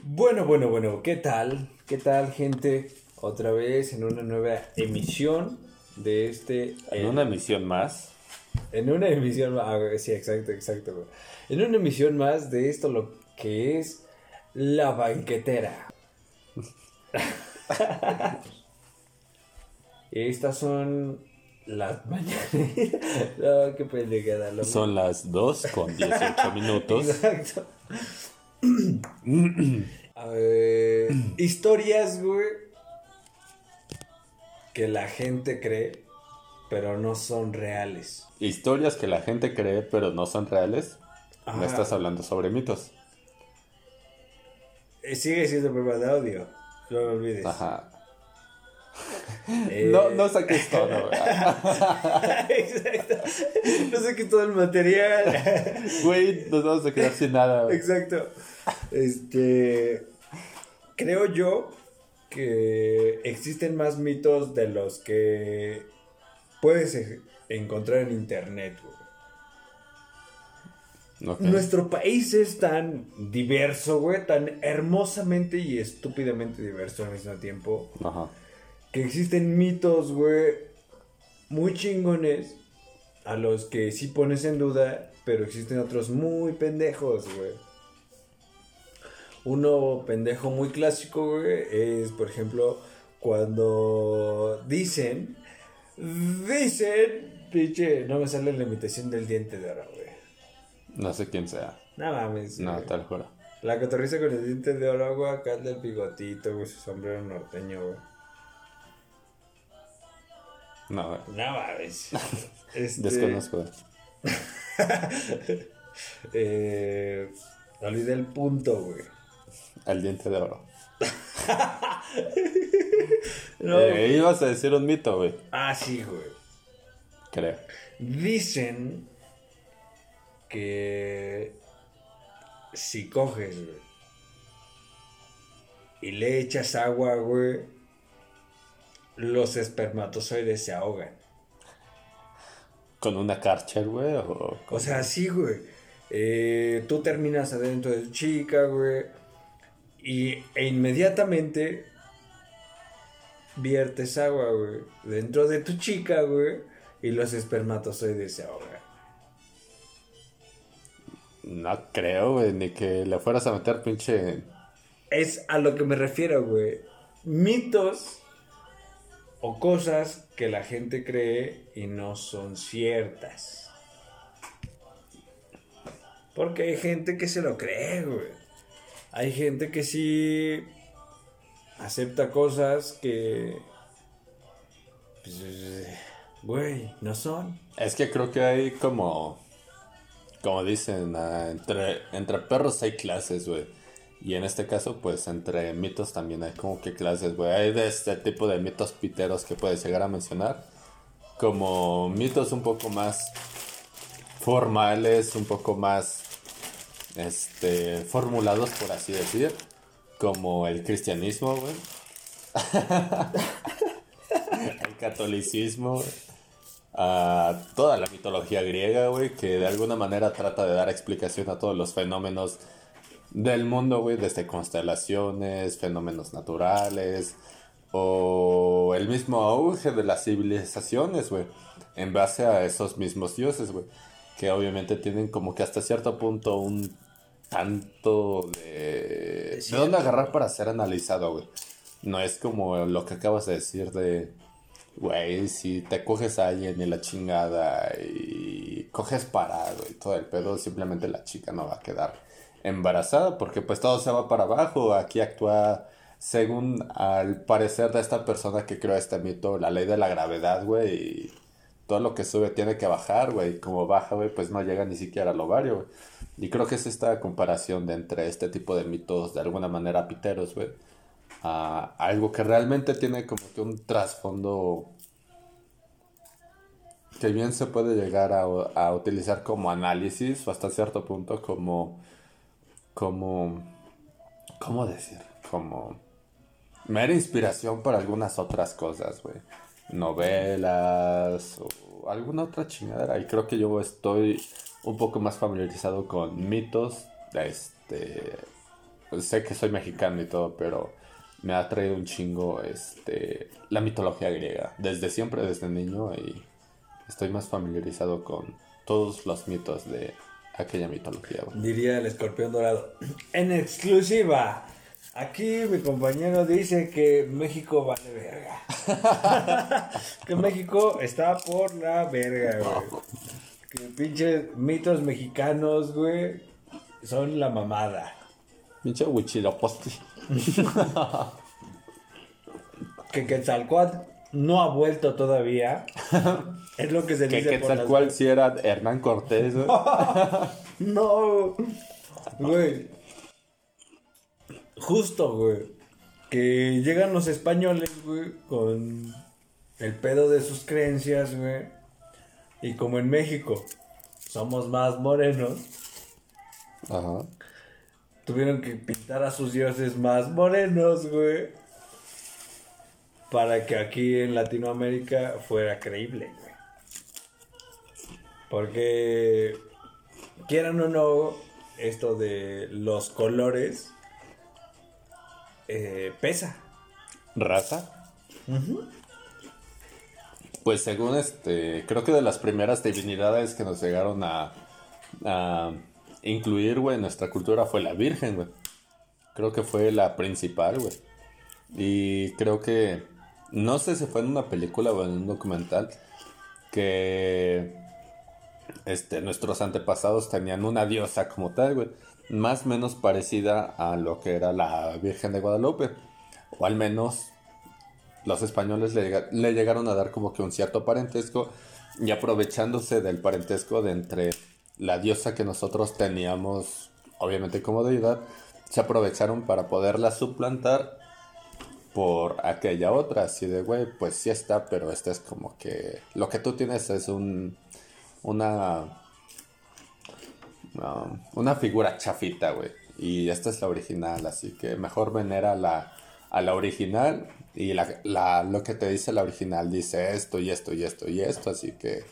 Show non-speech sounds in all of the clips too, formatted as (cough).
Bueno, bueno, bueno, ¿qué tal? ¿Qué tal, gente? Otra vez en una nueva emisión de este... En una emisión más. En una emisión más... Ah, sí, exacto, exacto. En una emisión más de esto lo que es la banquetera. (laughs) Estas son las mañanas. (laughs) no, qué pendejada. Son las 2 con 18 (laughs) minutos. Exacto. A ver, historias, güey, que la gente cree, pero no son reales. Historias que la gente cree pero no son reales. Ajá. Me estás hablando sobre mitos. Eh, Sigue siendo prueba de audio, no me olvides. Ajá. Eh, No, no saques (laughs) todo. Exacto. No sé qué todo el material. Güey, nos vamos a quedar sin nada. Exacto. Este. Creo yo que existen más mitos de los que puedes e- encontrar en internet, güey. Nuestro país es tan diverso, güey, tan hermosamente y estúpidamente diverso al mismo tiempo, Ajá. Que existen mitos, güey, muy chingones a los que sí pones en duda, pero existen otros muy pendejos, güey. Uno pendejo muy clásico, güey, es, por ejemplo, cuando dicen, dicen, pinche, no me sale la imitación del diente de oro, güey. No sé quién sea. No mames. No, güey. lo juro. La cotorriza con el diente de oro, güey, acá el del bigotito, güey, su sombrero norteño, güey. No. No mames. (laughs) Este, Desconozco. (laughs) Eh, olvidé el punto, güey. El diente de oro. (laughs) No. Eh, ibas a decir un mito, güey. Ah, sí, güey. Creo. Dicen que si coges, güey, y le echas agua, güey, los espermatozoides se ahogan. ¿Con una Karcher, güey? O, O sea, sí, güey. Eh, tú terminas adentro de tu chica, güey. Y, e inmediatamente viertes agua, güey. Dentro de tu chica, güey. Y los espermatozoides se ahogan. No creo, güey, ni que le fueras a meter pinche... Es a lo que me refiero, güey. Mitos o cosas que la gente cree y no son ciertas. Porque hay gente que se lo cree, güey. Hay gente que sí acepta cosas que... pues, güey, no son. Es que creo que hay como... Como dicen, ah, entre, entre perros hay clases, güey. Y en este caso, pues entre mitos también hay como que clases, güey. Hay de este tipo de mitos piteros que puedes llegar a mencionar. Como mitos un poco más formales, un poco más este formulados, por así decir. Como el cristianismo, güey. (laughs) el catolicismo, a toda la mitología griega, güey, que de alguna manera trata de dar explicación a todos los fenómenos del mundo, güey, desde constelaciones, fenómenos naturales, o el mismo auge de las civilizaciones, güey, en base a esos mismos dioses, güey, que obviamente tienen como que hasta cierto punto un tanto de... ¿De dónde agarrar para ser analizado, güey? No es como lo que acabas de decir de... Güey, si te coges a alguien y la chingada y coges parado y todo el pedo, simplemente la chica no va a quedar embarazada porque pues todo se va para abajo. Aquí actúa, según al parecer de esta persona que creó este mito, la ley de la gravedad, güey. Y todo lo que sube tiene que bajar, güey. Como baja, güey, pues no llega ni siquiera al ovario, güey. Y creo que es esta comparación de entre este tipo de mitos de alguna manera piteros, güey. A algo que realmente tiene como que un trasfondo que bien se puede llegar a, a utilizar como análisis o hasta cierto punto como como cómo decir como mera inspiración para algunas otras cosas güey novelas o alguna otra chingadera y creo que yo estoy un poco más familiarizado con mitos este sé que soy mexicano y todo, pero me ha traído un chingo este, la mitología griega. Desde siempre, desde niño, y estoy más familiarizado con todos los mitos de aquella mitología. Diría el escorpión dorado. (clears throat) En exclusiva. Aquí mi compañero dice que México vale verga. (laughs) que México está por la verga, güey. Que pinches mitos mexicanos, güey, son la mamada. Pinche Huichilopochtli. (laughs) que Quetzalcoatl no ha vuelto todavía. (laughs) es lo que se dice. Que Quetzalcoatl si era Hernán Cortés. (laughs) no, güey. Justo, güey. Que llegan los españoles, güey, con el pedo de sus creencias, güey. Y como en México somos más morenos. Ajá. Tuvieron que pintar a sus dioses más morenos, güey. Para que aquí en Latinoamérica fuera creíble, güey. Porque, quieran o no, esto de los colores eh, pesa. ¿Raza? Pues según este, creo que de las primeras divinidades que nos llegaron a, a incluir, güey, en nuestra cultura fue la Virgen, güey. Creo que fue la principal, güey. Y creo que, no sé si fue en una película o en un documental, que este, nuestros antepasados tenían una diosa como tal, güey. Más o menos parecida a lo que era la Virgen de Guadalupe. O al menos los españoles le, le llegaron a dar como que un cierto parentesco. Y aprovechándose del parentesco de entre la diosa que nosotros teníamos, obviamente como deidad, se aprovecharon para poderla suplantar por aquella otra, así de, güey, pues sí está, pero esta es como que lo que tú tienes es un, una, una figura chafita, güey, y esta es la original, así que mejor venera la, a la original y la, la, lo que te dice la original dice esto y esto y esto y esto, así que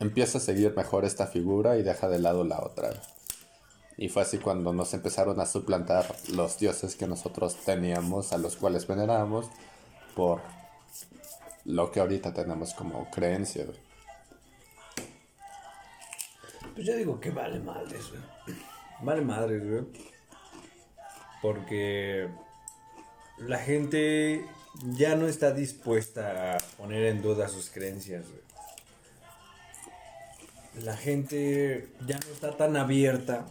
empieza a seguir mejor esta figura y deja de lado la otra. Y fue así cuando nos empezaron a suplantar los dioses que nosotros teníamos, a los cuales venerábamos, por lo que ahorita tenemos como creencia. Pues yo digo que vale madres, güey. Vale madres, güey. Porque la gente ya no está dispuesta a poner en duda sus creencias, la gente ya no está tan abierta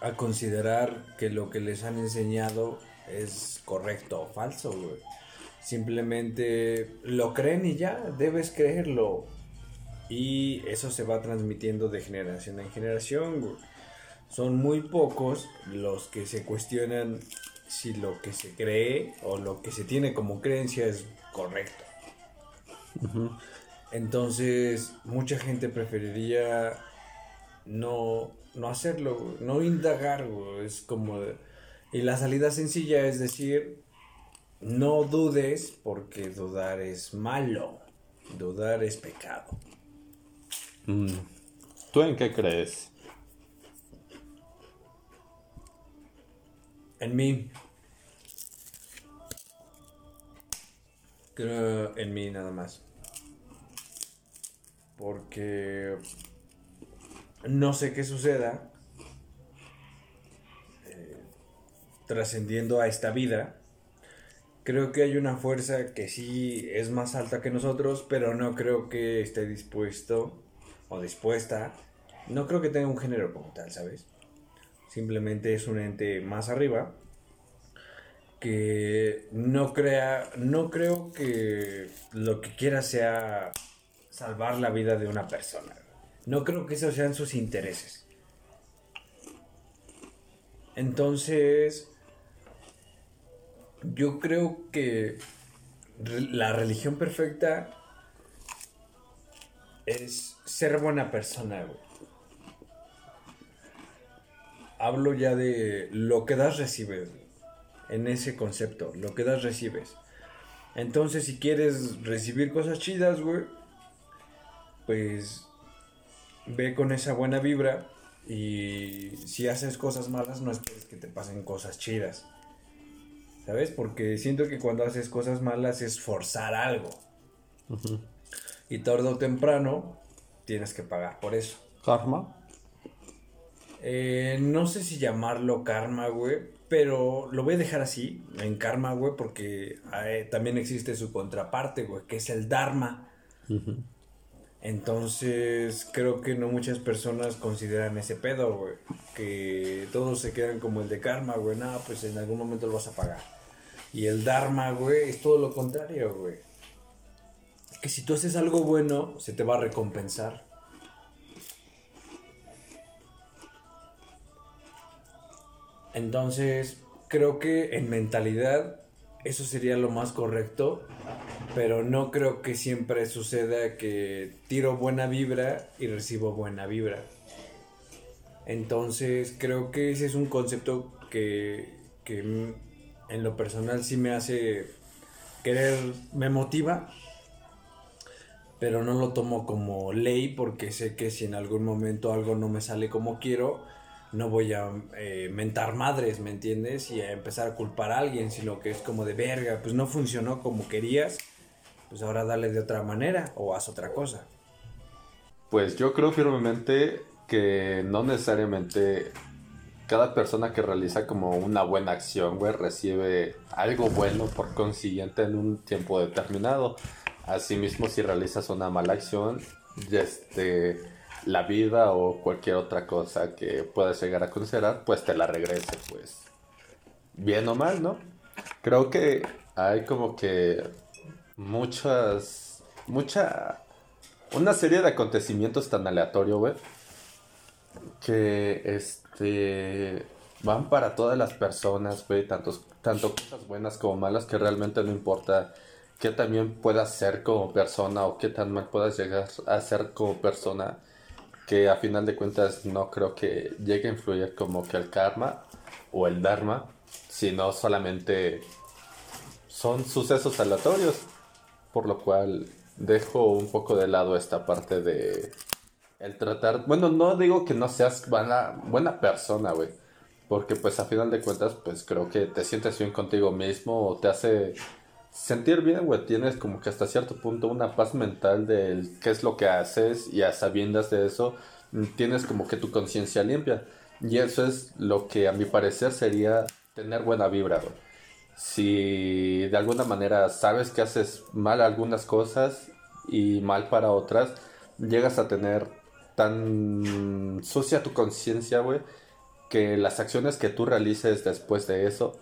a considerar que lo que les han enseñado es correcto o falso, güey. Simplemente lo creen y ya, debes creerlo. Y eso se va transmitiendo de generación en generación, güey. Son muy pocos los que se cuestionan si lo que se cree o lo que se tiene como creencia es correcto. Entonces, mucha gente preferiría no, no hacerlo, no indagar, Es como... y la salida sencilla es decir, no dudes porque dudar es malo, dudar es pecado. Mm. ¿Tú en qué crees? En mí. Creo en mí nada más porque no sé qué suceda eh, trascendiendo a esta vida. Creo que hay una fuerza que sí es más alta que nosotros, pero no creo que esté dispuesto o dispuesta. No creo que tenga un género como tal, ¿sabes? Simplemente es un ente más arriba que no crea, no creo que lo que quiera sea salvar la vida de una persona. No creo que esos sean sus intereses. Entonces, yo creo que la religión perfecta es ser buena persona, Hablo ya de lo que das, recibes. En ese concepto, lo que das, recibes. Entonces, si quieres recibir cosas chidas, güey, pues ve con esa buena vibra Y si haces cosas malas, no esperes que te pasen cosas chidas. ¿Sabes? Porque siento que cuando haces cosas malas es forzar algo. Y tarde o temprano tienes que pagar por eso. Karma. Eh, no sé si llamarlo karma, güey. Pero lo voy a dejar así, en karma, güey, porque eh, también existe su contraparte, güey, que es el dharma. Entonces, creo que no muchas personas consideran ese pedo, güey. Que todos se quedan como el de karma, güey. No, pues en algún momento lo vas a pagar. Y el dharma, güey, es todo lo contrario, güey. Que si tú haces algo bueno, se te va a recompensar. Entonces, creo que en mentalidad eso sería lo más correcto, pero no creo que siempre suceda que tiro buena vibra y recibo buena vibra. Entonces, creo que ese es un concepto que, que en lo personal sí me hace querer, me motiva, pero no lo tomo como ley porque sé que si en algún momento algo no me sale como quiero, no voy a eh, mentar madres, ¿me entiendes? Y a empezar a culpar a alguien, sino que es como de verga, pues no funcionó como querías, pues ahora dale de otra manera o haz otra cosa. Pues yo creo firmemente que no necesariamente cada persona que realiza como una buena acción, güey, recibe algo bueno por consiguiente en un tiempo determinado. Asimismo, si realizas una mala acción, este la vida o cualquier otra cosa que puedas llegar a considerar, pues te la regrese, pues bien o mal, ¿no? Creo que hay como que muchas, mucha, una serie de acontecimientos tan aleatorios, güey, que este van para todas las personas, güey, tanto, tanto cosas buenas como malas que realmente no importa qué también puedas ser como persona o qué tan mal puedas llegar a ser como persona que a final de cuentas no creo que llegue a influir como que el karma o el dharma, sino solamente son sucesos aleatorios, por lo cual dejo un poco de lado esta parte de el tratar, bueno, no digo que no seas buena, buena persona, güey, porque pues a final de cuentas pues creo que te sientes bien contigo mismo o te hace sentir bien, güey, tienes como que hasta cierto punto una paz mental de qué es lo que haces y a sabiendas de eso tienes como que tu conciencia limpia. Y eso es lo que a mi parecer sería tener buena vibra, güey. Si de alguna manera sabes que haces mal algunas cosas y mal para otras, llegas a tener tan sucia tu conciencia, güey, que las acciones que tú realices después de eso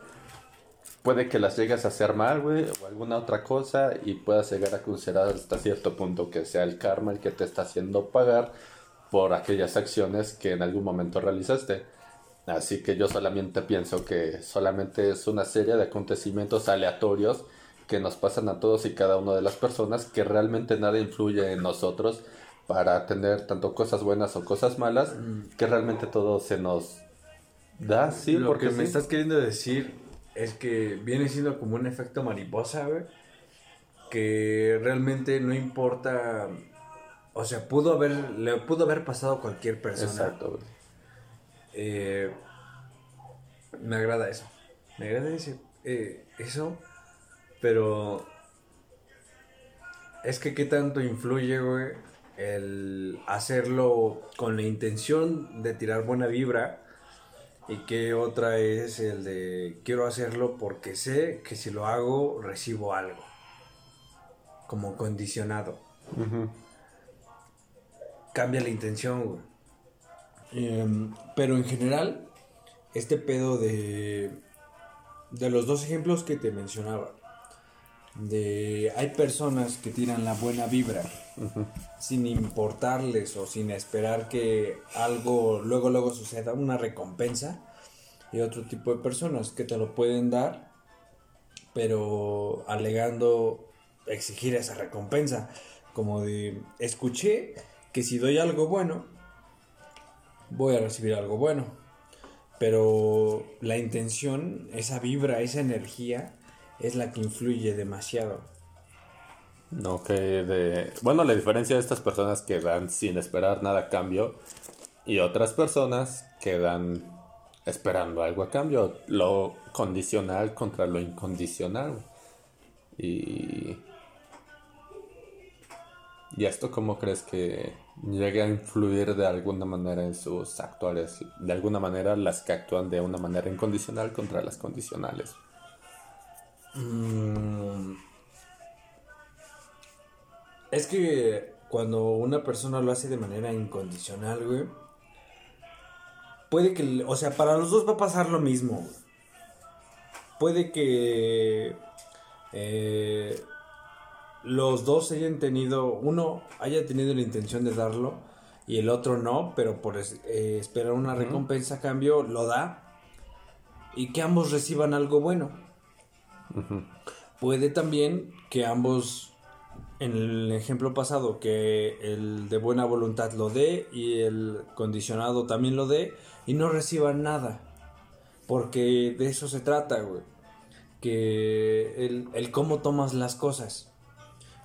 puede que las llegues a hacer mal, güey, o alguna otra cosa y puedas llegar a considerar hasta cierto punto que sea el karma el que te está haciendo pagar por aquellas acciones que en algún momento realizaste. Así que yo solamente pienso que solamente es una serie de acontecimientos aleatorios que nos pasan a todos y cada una de las personas que realmente nada influye en nosotros para tener tanto cosas buenas o cosas malas, mm. que realmente todo se nos da, sí, Lo porque me estás queriendo decir es que viene siendo como un efecto mariposa, güey. Que realmente no importa. O sea, pudo haber, le pudo haber pasado a cualquier persona. Exacto, güey. Eh, me agrada eso. Me agrada ese, eh, eso. Pero. Es que qué tanto influye, güey, el hacerlo con la intención de tirar buena vibra y que otra es el de quiero hacerlo porque sé que si lo hago recibo algo. Como condicionado. Cambia la intención, güey. Em, pero en general, este pedo de, de los dos ejemplos que te mencionaba, de hay personas que tiran la buena vibra sin importarles o sin esperar que algo luego luego suceda una recompensa y otro tipo de personas que te lo pueden dar pero alegando exigir esa recompensa como de escuché que si doy algo bueno voy a recibir algo bueno pero la intención esa vibra esa energía es la que influye demasiado. No, que de... Bueno, la diferencia de estas personas que van sin esperar nada a cambio Y otras personas quedan esperando algo a cambio, lo condicional contra lo incondicional. Y... ¿Y esto cómo crees que llegue a influir de alguna manera en sus actuales? De alguna manera las que actúan de una manera incondicional contra las condicionales. Mm. Es que cuando una persona lo hace de manera incondicional, güey, puede que, o sea, para los dos va a pasar lo mismo. Puede que eh, los dos hayan tenido, uno haya tenido la intención de darlo y el otro no, pero por eh, esperar una recompensa a cambio lo da y que ambos reciban algo bueno. Puede también que ambos, en el ejemplo pasado, que el de buena voluntad lo dé y el condicionado también lo dé y no reciban nada. Porque de eso se trata, güey. Que el, el cómo tomas las cosas.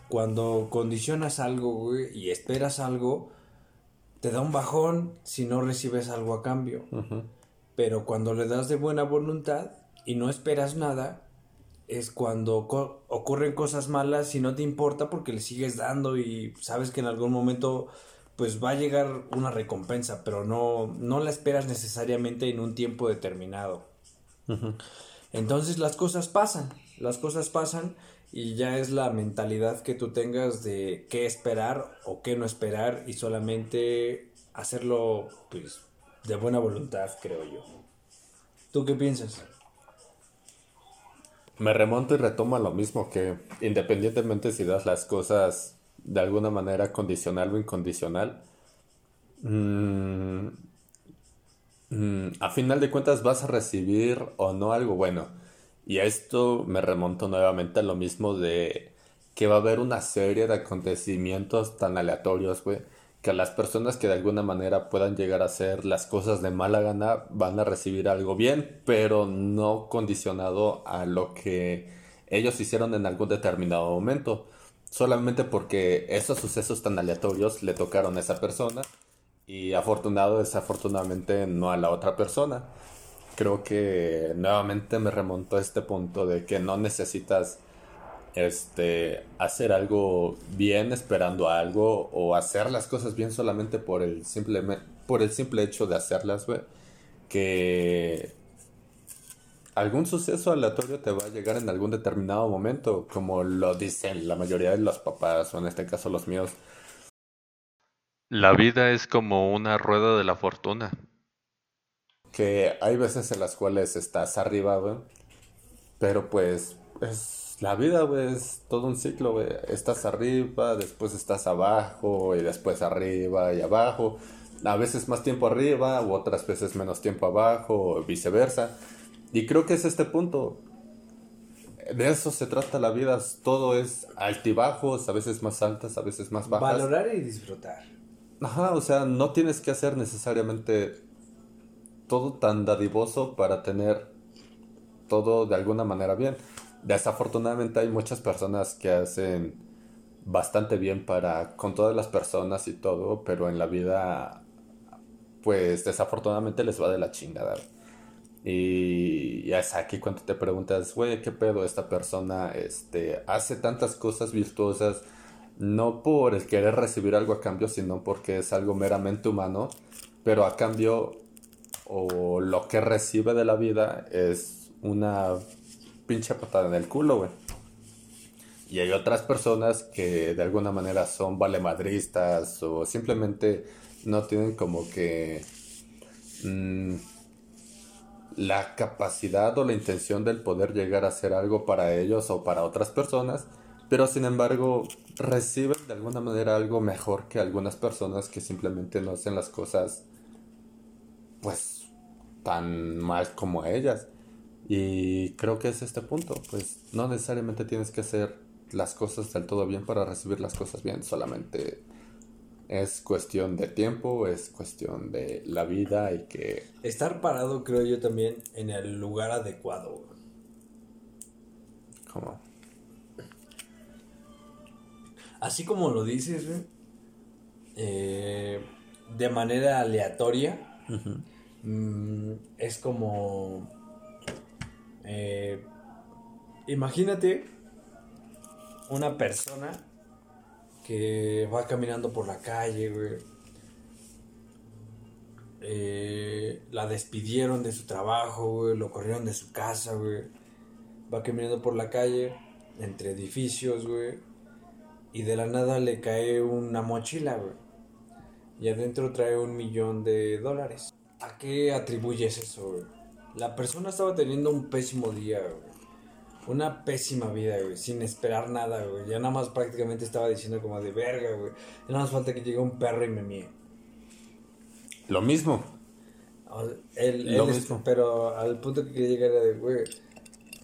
Cuando condicionas algo, güey, y esperas algo, te da un bajón si no recibes algo a cambio. Pero cuando le das de buena voluntad y no esperas nada, es cuando ocurren cosas malas y no te importa porque le sigues dando y sabes que en algún momento pues va a llegar una recompensa, pero no, no la esperas necesariamente en un tiempo determinado. Entonces las cosas pasan, las cosas pasan y ya es la mentalidad que tú tengas de qué esperar o qué no esperar y solamente hacerlo pues de buena voluntad, creo yo. ¿Tú qué piensas? Me remonto y retomo a lo mismo que independientemente si das las cosas de alguna manera condicional o incondicional, mm, mm, a final de cuentas vas a recibir o no algo bueno. Y a esto me remonto nuevamente a lo mismo de que va a haber una serie de acontecimientos tan aleatorios, güey, que las personas que de alguna manera puedan llegar a hacer las cosas de mala gana van a recibir algo bien, pero no condicionado a lo que ellos hicieron en algún determinado momento, solamente porque esos sucesos tan aleatorios le tocaron a esa persona y afortunado desafortunadamente no a la otra persona. Creo que nuevamente me remonto a este punto de que no necesitas este, hacer algo bien esperando algo o hacer las cosas bien solamente por el simple, por el simple hecho de hacerlas, güey. Que algún suceso aleatorio te va a llegar en algún determinado momento, como lo dicen la mayoría de los papás, o en este caso los míos. La vida es como una rueda de la fortuna. Que hay veces en las cuales estás arriba, güey, pero pues es la vida, güey, es todo un ciclo, güey. Estás arriba, después estás abajo, y después arriba y abajo. A veces más tiempo arriba, u otras veces menos tiempo abajo, o viceversa. Y creo que es este punto. De eso se trata la vida. Todo es altibajos, a veces más altas, a veces más bajas. Valorar y disfrutar. Ajá, o sea, no tienes que hacer necesariamente todo tan dadivoso para tener todo de alguna manera bien desafortunadamente hay muchas personas que hacen bastante bien para con todas las personas y todo, pero en la vida pues desafortunadamente les va de la chingada. Y es aquí cuando te preguntas, güey, ¿qué pedo esta persona este, hace tantas cosas virtuosas? No por el querer recibir algo a cambio, sino porque es algo meramente humano, pero a cambio o lo que recibe de la vida es una pinche patada en el culo, güey. Y hay otras personas que de alguna manera son valemadristas o simplemente no tienen como que mm, la capacidad o la intención del poder llegar a hacer algo para ellos o para otras personas, pero sin embargo reciben de alguna manera algo mejor que algunas personas que simplemente no hacen las cosas pues tan mal como ellas. Y creo que es este punto, pues no necesariamente tienes que hacer las cosas del todo bien para recibir las cosas bien, solamente es cuestión de tiempo, es cuestión de la vida y que... Estar parado creo yo también en el lugar adecuado. ¿Cómo? Así como lo dices, eh, de manera aleatoria. Mm, es como... eh, imagínate una persona que va caminando por la calle, güey. Eh, la despidieron de su trabajo, güey. Lo corrieron de su casa, güey. Va caminando por la calle, entre edificios, güey. Y de la nada le cae una mochila, güey. Y adentro trae un millón de dólares. ¿A qué atribuyes eso? La persona estaba teniendo un pésimo día, güey. Una pésima vida, güey. Sin esperar nada, güey. Ya nada más prácticamente estaba diciendo como de verga, güey. Ya nada más falta que llegue un perro y me mie. Lo mismo. O- Él, Lo él es- mismo. pero al punto que quería llegar era de, güey,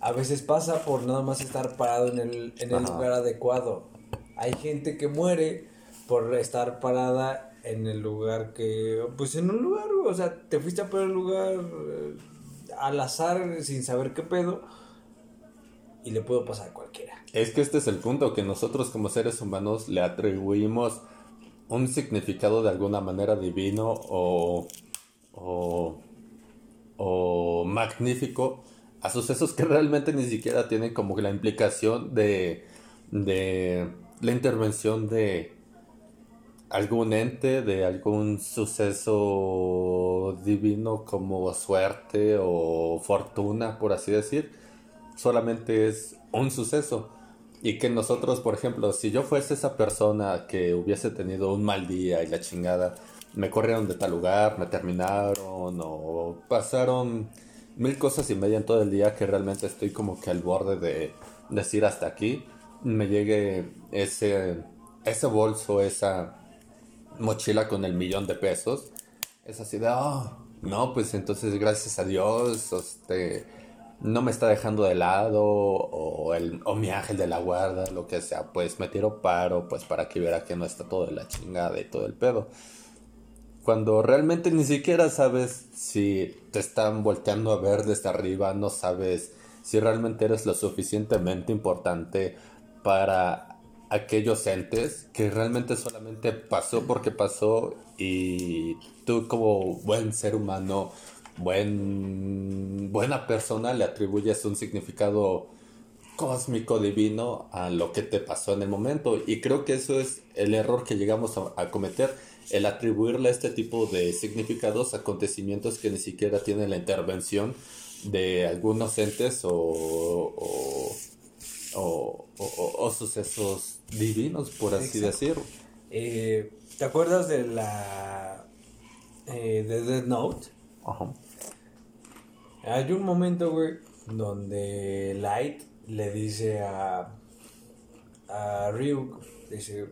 a veces pasa por nada más estar parado en el, en el lugar adecuado. Hay gente que muere por estar parada en el lugar que, pues en un lugar, güey, o sea, te fuiste a poner el lugar eh, al azar sin saber qué pedo y le puedo pasar a cualquiera. Es que este es el punto, que nosotros como seres humanos le atribuimos un significado de alguna manera divino o, o, o magnífico a sucesos que realmente ni siquiera tienen como la implicación de, de la intervención de algún ente, de algún suceso divino como suerte o fortuna, por así decir solamente es un suceso. Y que nosotros, por ejemplo, si yo fuese esa persona que hubiese tenido un mal día y la chingada, me corrieron de tal lugar, me terminaron o pasaron mil cosas y media en todo el día que realmente estoy como que al borde de decir hasta aquí, me llegue ese, ese bolso, esa mochila con el millón de pesos, es así de, "Ah, no, pues entonces gracias a Dios, este, no me está dejando de lado, o, el, o mi ángel de la guarda, lo que sea, pues me tiro paro, pues para que viera que no está todo de la chingada y todo el pedo. Cuando realmente ni siquiera sabes si te están volteando a ver desde arriba, no sabes si realmente eres lo suficientemente importante para aquellos entes que realmente solamente pasó porque pasó y tú como buen ser humano, buen, buena persona le atribuyes un significado cósmico divino a lo que te pasó en el momento. Y creo que eso es el error que llegamos a, cometer el atribuirle este tipo de significados acontecimientos que ni siquiera tienen la intervención de algunos entes o, o, o- o- o sucesos divinos, por así Exacto. decirlo. Eh, ¿Te acuerdas de la... eh, de Death Note? Ajá. Hay un momento, güey, donde Light le dice a, a Ryuk, dice,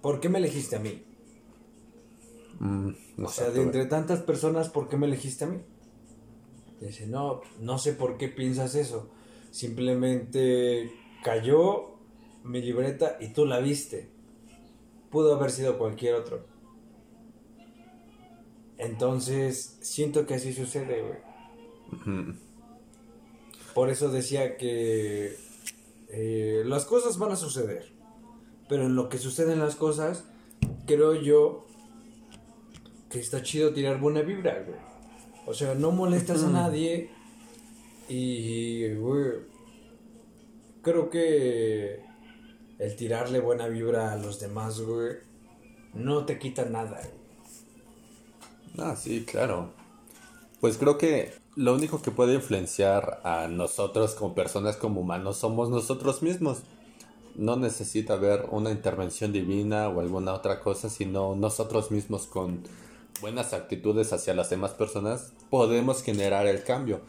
¿por qué me elegiste a mí? Mm, no O sea, de entre tantas personas, ¿por qué me elegiste a mí? Dice, no, no sé por qué piensas eso. Simplemente cayó mi libreta y tú la viste. Pudo haber sido cualquier otro. Entonces, siento que así sucede, güey. Por eso decía que eh, las cosas van a suceder. Pero en lo que suceden las cosas, creo yo que está chido tirar buena vibra, güey. O sea, no molestas a nadie. Y, güey, creo que el tirarle buena vibra a los demás, güey, no te quita nada. Ah, sí, claro. Pues creo que lo único que puede influenciar a nosotros como personas, como humanos, somos nosotros mismos. No necesita haber una intervención divina o alguna otra cosa, sino nosotros mismos con buenas actitudes hacia las demás personas podemos generar el cambio.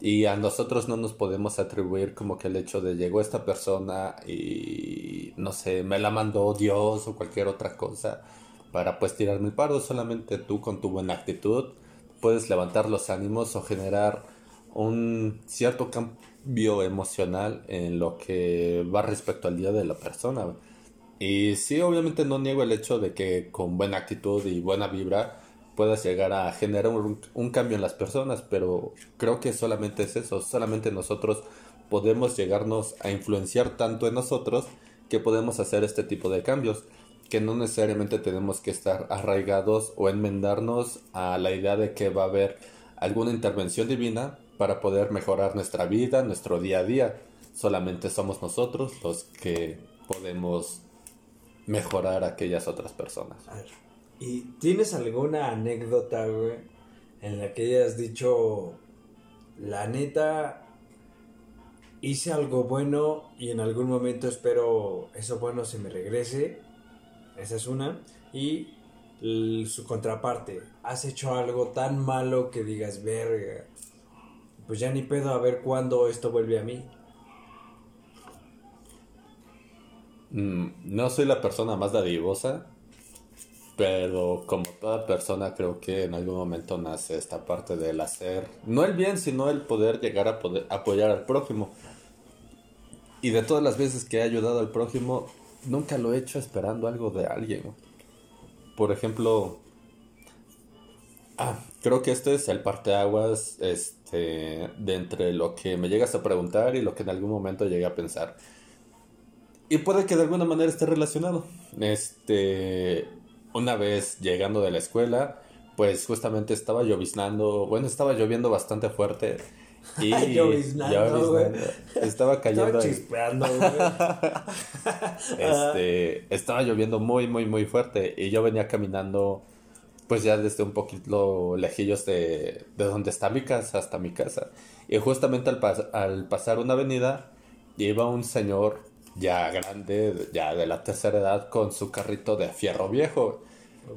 Y a nosotros no nos podemos atribuir como que el hecho de llegó esta persona y no sé, me la mandó Dios o cualquier otra cosa para pues tirarme el paro. Solamente tú con tu buena actitud puedes levantar los ánimos o generar un cierto cambio emocional en lo que va respecto al día de la persona. Y sí, obviamente no niego el hecho de que con buena actitud y buena vibra puedas llegar a generar un, cambio en las personas, pero creo que solamente es eso, solamente nosotros podemos llegarnos a influenciar tanto en nosotros que podemos hacer este tipo de cambios. que no necesariamente tenemos que estar arraigados o enmendarnos a la idea de que va a haber alguna intervención divina para poder mejorar nuestra vida, nuestro día a día. Solamente somos nosotros los que podemos mejorar a aquellas otras personas. ¿Y tienes alguna anécdota, güey, en la que hayas dicho, la neta, hice algo bueno y en algún momento espero eso bueno se me regrese? Esa es una. Y su contraparte, has hecho algo tan malo que digas, verga, pues ya ni pedo a ver cuándo esto vuelve a mí. Mm, no soy la persona más dadivosa, pero como toda persona creo que en algún momento nace esta parte del hacer, no el bien, sino el poder llegar a poder apoyar al prójimo. Y de todas las veces que he ayudado al prójimo, nunca lo he hecho esperando algo de alguien. Por ejemplo, ah, creo que este es el parteaguas este, de entre lo que me llegas a preguntar y lo que en algún momento llegué a pensar. Y puede que de alguna manera esté relacionado. Este, una vez llegando de la escuela, pues justamente estaba lloviznando, bueno, estaba lloviendo bastante fuerte. Y (laughs) Lloviznando, güey. Estaba cayendo. Estaba chispeando, güey. (laughs) este, estaba lloviendo muy, muy, muy fuerte. Y yo venía caminando, pues ya desde un poquito lejillos de, de donde está mi casa hasta mi casa. Y justamente al, pas- al pasar una avenida, iba un señor ya grande, ya de la tercera edad, con su carrito de fierro viejo.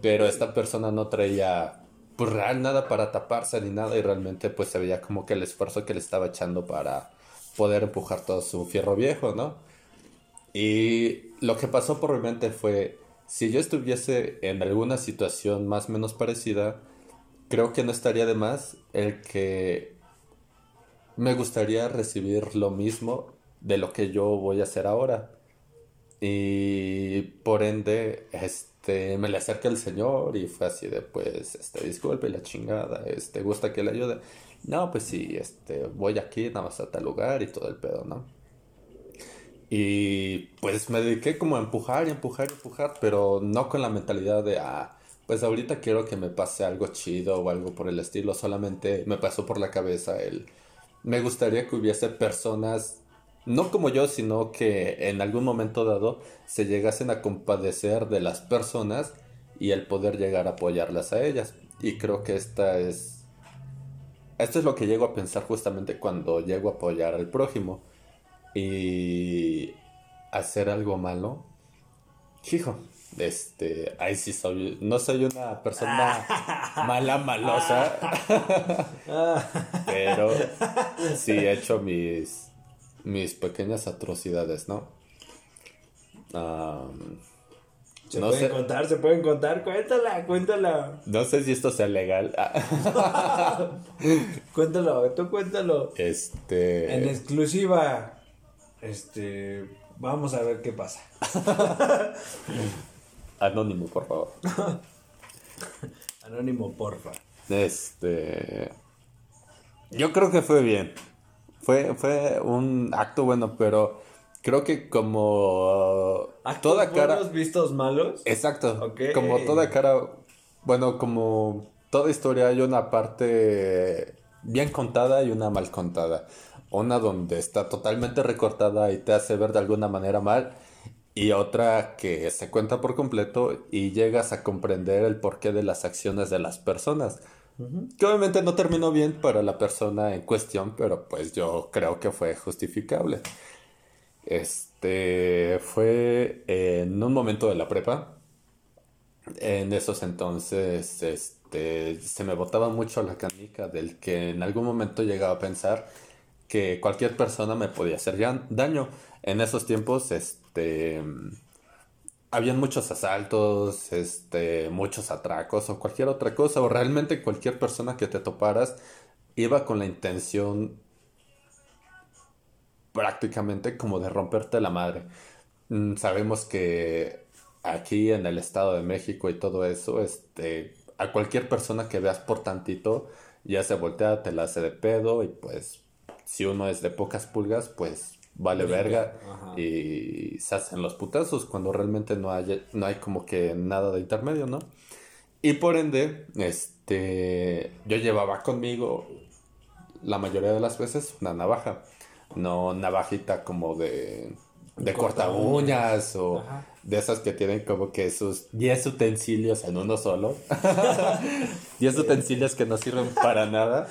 Pero esta persona no traía pues real nada para taparse ni nada y realmente pues se veía como que el esfuerzo que le estaba echando para poder empujar todo su fierro viejo, ¿no? Y lo que pasó por mi mente fue, si yo estuviese en alguna situación más o menos parecida, creo que no estaría de más el que me gustaría recibir lo mismo de lo que yo voy a hacer ahora. Y por ende, este, me le acerqué al señor y fue así de, pues, este, disculpe la chingada, este, gusta que le ayude. No, pues sí, este, voy aquí, nada más a tal lugar y todo el pedo, ¿no? Y pues me dediqué como a empujar y empujar y empujar, pero no con la mentalidad de, ah, pues ahorita quiero que me pase algo chido o algo por el estilo, solamente me pasó por la cabeza el, me gustaría que hubiese personas, no como yo, sino que en algún momento dado se llegasen a compadecer de las personas y el poder llegar a apoyarlas a ellas. Y creo que esta es, esto es lo que llego a pensar justamente cuando llego a apoyar al prójimo y hacer algo malo. Hijo, este, ahí sí soy, no soy una persona (laughs) mala, malosa, (laughs) (laughs) pero sí he hecho mis, mis pequeñas atrocidades, ¿no? Se no, pueden sé, contar, se pueden contar. Cuéntala, cuéntala. no sé si esto sea legal. (laughs) (laughs) Cuéntalo, tú cuéntalo. Este. En exclusiva. Este. Vamos a ver qué pasa. (laughs) Anónimo, por favor. Anónimo, porfa. Este. Yo creo que fue bien. Fue, fue un acto bueno, pero creo que como ¿Actos toda cara. vistos malos? Exacto. Como toda cara. Bueno, como toda historia hay una parte bien contada y una mal contada. Una donde está totalmente recortada y te hace ver de alguna manera mal. Y otra que se cuenta por completo y llegas a comprender el porqué de las acciones de las personas. Que obviamente no terminó bien para la persona en cuestión, pero pues yo creo que fue justificable. Este fue en un momento de la prepa. En esos entonces, este, se me botaba mucho la canica del que en algún momento llegaba a pensar que cualquier persona me podía hacer daño. En esos tiempos, este, habían muchos asaltos, este, muchos atracos o cualquier otra cosa, o realmente cualquier persona que te toparas iba con la intención prácticamente como de romperte la madre. Mm, Sabemos que aquí en el Estado de México y todo eso, este, a cualquier persona que veas por tantito, ya se voltea, te la hace de pedo y pues si uno es de pocas pulgas, pues vale verga ajá. y se hacen los putazos cuando realmente no hay, no hay como que nada de intermedio, ¿no? Y por ende, este, yo llevaba conmigo la mayoría de las veces una navaja, no navajita como de, de Corta corta uñas o Ajá. de esas que tienen como que sus 10 utensilios en uno solo. (laughs) (laughs) 10 utensilios que no sirven para nada.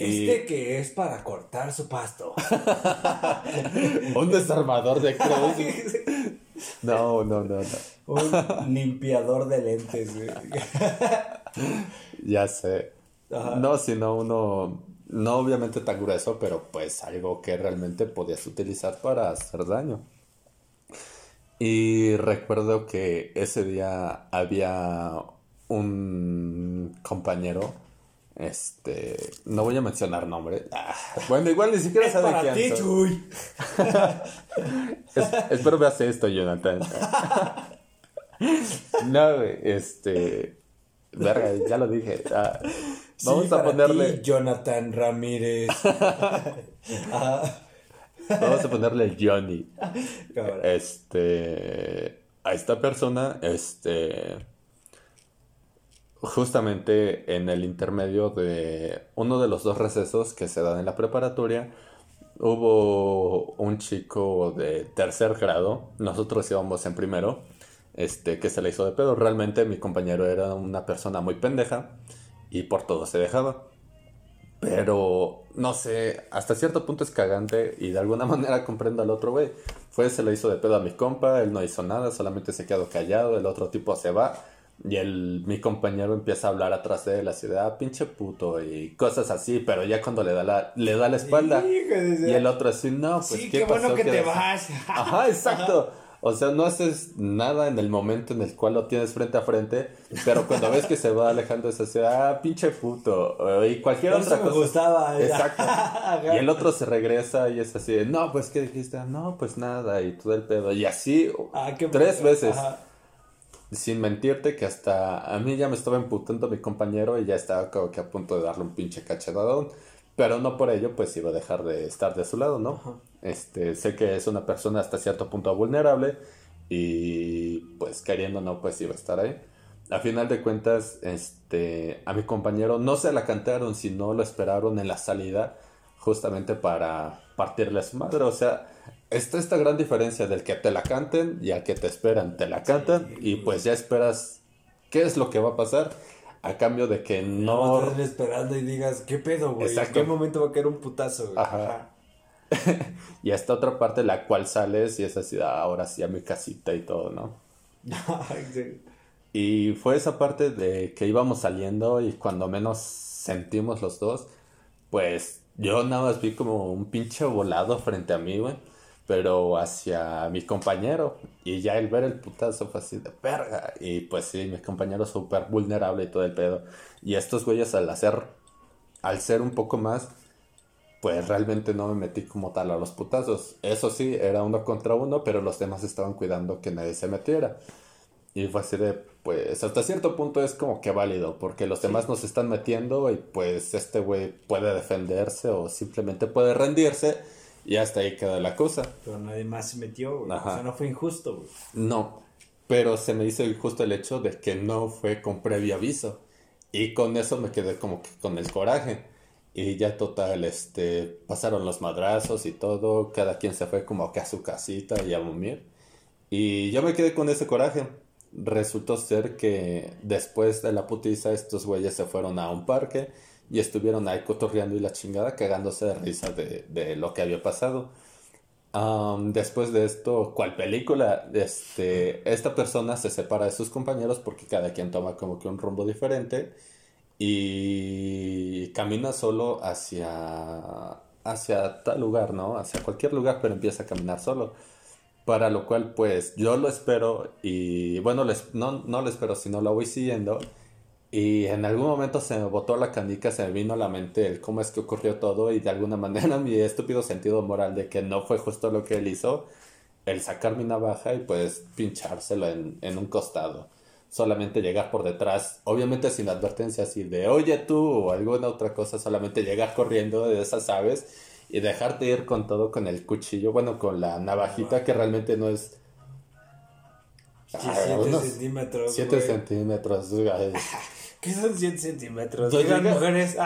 Este que es para cortar su pasto. (laughs) un desarmador de cruz. (laughs) No, no, no, no. Un limpiador de lentes, güey. Ya sé. Ajá. No, sino uno, no obviamente tan grueso, pero pues algo que realmente podías utilizar para hacer daño. Y recuerdo que ese día había un compañero, este, no voy a mencionar nombre. Ah, bueno, igual ni siquiera Es sabe para quién ti. Chuy. Es- espero veas esto, Jonathan. No, güey, este. Verga, ya lo dije. Ah, vamos Sí, a ponerle. ti, Jonathan Ramírez. Ajá. (laughs) Vamos a ponerle el Johnny. Este. A esta persona, este. Justamente en el intermedio de uno de los dos recesos que se dan en la preparatoria, hubo un chico de tercer grado, nosotros íbamos en primero, este, que se le hizo de pedo. Realmente mi compañero era una persona muy pendeja y por todo se dejaba. Pero, no sé, hasta cierto punto es cagante y de alguna (laughs) manera comprendo al otro güey. Fue, se le hizo de pedo a mi compa, él no hizo nada, solamente se quedó callado, el otro tipo se va y el, mi compañero empieza a hablar atrás de él, así de, ah, pinche puto y cosas así, pero ya cuando le da la, le da la espalda y el otro así, no, pues sí, qué, qué, pasó, bueno que ¿Qué te pasó?". vas. (laughs) Ajá, exacto. O sea, no haces nada en el momento en el cual lo tienes frente a frente, pero cuando ves que se va alejando es así, ah, pinche puto, o- y cualquier Por eso otra me cosa. gustaba. Exacto. (laughs) Y el otro se regresa y es así, de, no, pues ¿qué dijiste? No, pues nada, y todo el pedo. Y así, Ah, tres veces, Ajá. Sin mentirte, que hasta a mí ya me estaba emputando mi compañero y ya estaba como que a punto de darle un pinche cachetadón. Pero no por ello, pues iba a dejar de estar de su lado, ¿no? Este, sé que es una persona hasta cierto punto vulnerable y pues queriendo no, pues iba a estar ahí. A final de cuentas, este, a mi compañero no se la cantaron, sino lo esperaron en la salida justamente para partirle a su madre. O sea, está esta gran diferencia del que te la canten y al que te esperan. Te la cantan y pues ya esperas qué es lo que va a pasar a cambio de que No no... esperando y digas, ¿qué pedo, güey? ¿En qué momento va a caer un putazo, güey? Ajá. (laughs) y esta otra parte la cual sales y es así, "Ah, ahora sí a mi casita y todo, ¿no? (laughs) Sí. Y fue esa parte de que íbamos saliendo y cuando menos sentimos los dos, pues yo nada más vi como un pinche volado frente a mí, güey, pero hacia mi compañero. Y ya el ver el putazo fue así de verga. Y pues sí, mi compañero súper vulnerable y todo el pedo. Y estos güeyes al hacer, al ser un poco más, pues realmente no me metí como tal a los putazos. Eso sí, era uno contra uno, pero los demás estaban cuidando que nadie se metiera. Y fue así de, pues hasta cierto punto es como que válido, porque los demás nos están metiendo y pues este güey puede defenderse o simplemente puede rendirse y hasta ahí queda la cosa. Pero nadie más se metió, güey. O sea, no fue injusto, güey. No, pero se me hizo justo el hecho de que no fue con previo aviso. Y con eso me quedé como que con el coraje. Y ya total, este, pasaron los madrazos y todo, cada quien se fue como que a su casita y a dormir. Y yo me quedé con ese coraje. Resultó ser que después de la putiza estos güeyes se fueron a un parque y estuvieron ahí cotorreando y la chingada cagándose de risa de, de lo que había pasado. Después de esto, ¿cuál película? Este, esta persona se separa de sus compañeros porque cada quien toma como que un rumbo diferente y camina solo hacia, hacia tal lugar, ¿no? Hacia cualquier lugar, pero empieza a caminar solo. Para lo cual, pues, yo lo espero y, bueno, les, no, no lo espero, sino lo voy siguiendo. Y en algún momento se me botó la canica, se me vino a la mente el cómo es que ocurrió todo y de alguna (laughs) manera mi estúpido sentido moral de que no fue justo lo que él hizo, el sacar mi navaja y pues pinchárselo en, en un costado. Solamente llegar por detrás, obviamente sin advertencia así de oye tú o alguna otra cosa, solamente llegar corriendo de esas aves y dejarte ir con todo con el cuchillo, bueno, con la navajita que realmente no es... Sí, Ah, 7 unos centímetros. 7 güey. centímetros. (laughs) ¿Qué son 7 centímetros? No Digan llega- mujeres. (laughs)